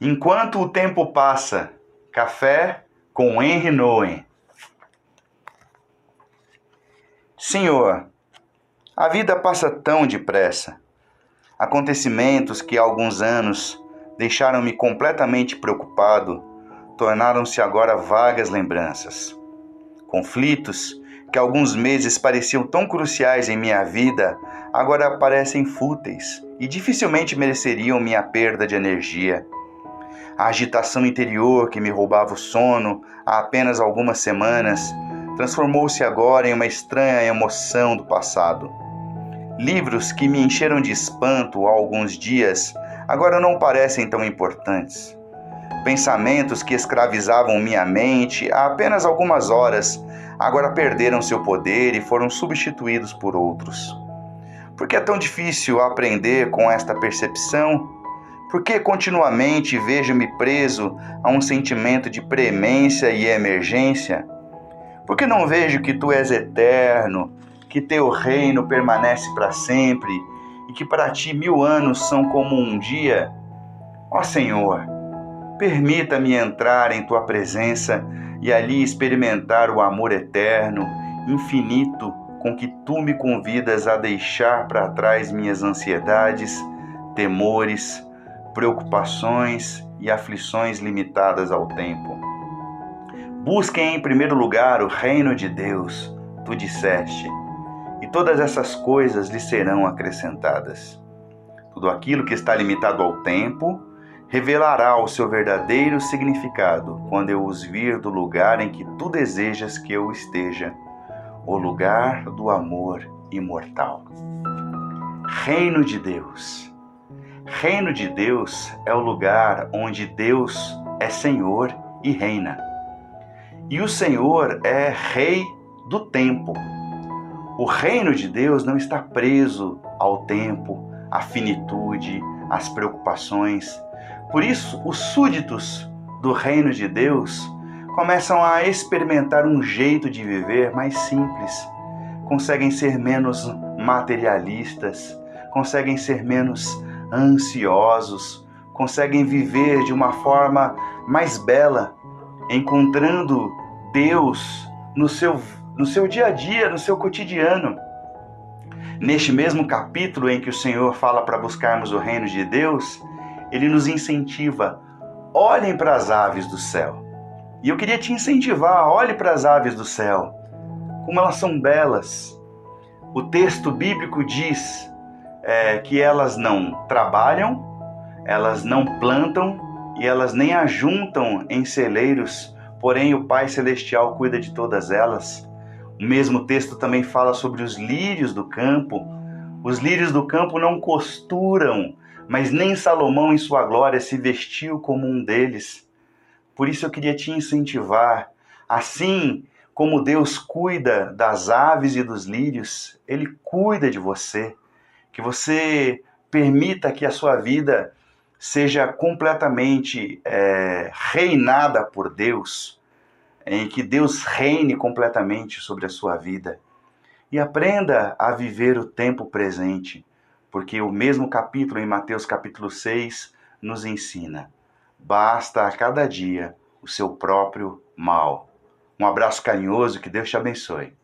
Enquanto o tempo passa, café com Henry Nowen. Senhor, a vida passa tão depressa. Acontecimentos que há alguns anos deixaram-me completamente preocupado tornaram-se agora vagas lembranças. Conflitos que alguns meses pareciam tão cruciais em minha vida agora parecem fúteis e dificilmente mereceriam minha perda de energia. A agitação interior que me roubava o sono há apenas algumas semanas transformou-se agora em uma estranha emoção do passado. Livros que me encheram de espanto há alguns dias agora não parecem tão importantes. Pensamentos que escravizavam minha mente há apenas algumas horas agora perderam seu poder e foram substituídos por outros. Por que é tão difícil aprender com esta percepção? Por que continuamente vejo-me preso a um sentimento de premência e emergência? Por que não vejo que tu és eterno, que teu reino permanece para sempre e que para ti mil anos são como um dia? Ó Senhor, permita-me entrar em tua presença e ali experimentar o amor eterno, infinito, com que tu me convidas a deixar para trás minhas ansiedades, temores, preocupações e aflições limitadas ao tempo. Busquem em primeiro lugar o reino de Deus, tu disseste, e todas essas coisas lhe serão acrescentadas. Tudo aquilo que está limitado ao tempo revelará o seu verdadeiro significado quando eu os vir do lugar em que tu desejas que eu esteja, o lugar do amor imortal. Reino de Deus Reino de Deus é o lugar onde Deus é Senhor e reina. E o Senhor é Rei do tempo. O reino de Deus não está preso ao tempo, à finitude, às preocupações. Por isso, os súditos do reino de Deus começam a experimentar um jeito de viver mais simples, conseguem ser menos materialistas, conseguem ser menos ansiosos, conseguem viver de uma forma mais bela, encontrando Deus no seu, no seu dia a dia, no seu cotidiano. Neste mesmo capítulo em que o Senhor fala para buscarmos o reino de Deus, ele nos incentiva: olhem para as aves do céu. E eu queria te incentivar: olhe para as aves do céu, como elas são belas. O texto bíblico diz é, que elas não trabalham, elas não plantam e elas nem ajuntam em celeiros, porém o Pai Celestial cuida de todas elas. O mesmo texto também fala sobre os lírios do campo. Os lírios do campo não costuram, mas nem Salomão em sua glória se vestiu como um deles. Por isso eu queria te incentivar, assim como Deus cuida das aves e dos lírios, Ele cuida de você que você permita que a sua vida seja completamente é, reinada por Deus, em que Deus reine completamente sobre a sua vida. E aprenda a viver o tempo presente, porque o mesmo capítulo em Mateus capítulo 6 nos ensina: basta a cada dia o seu próprio mal. Um abraço carinhoso, que Deus te abençoe.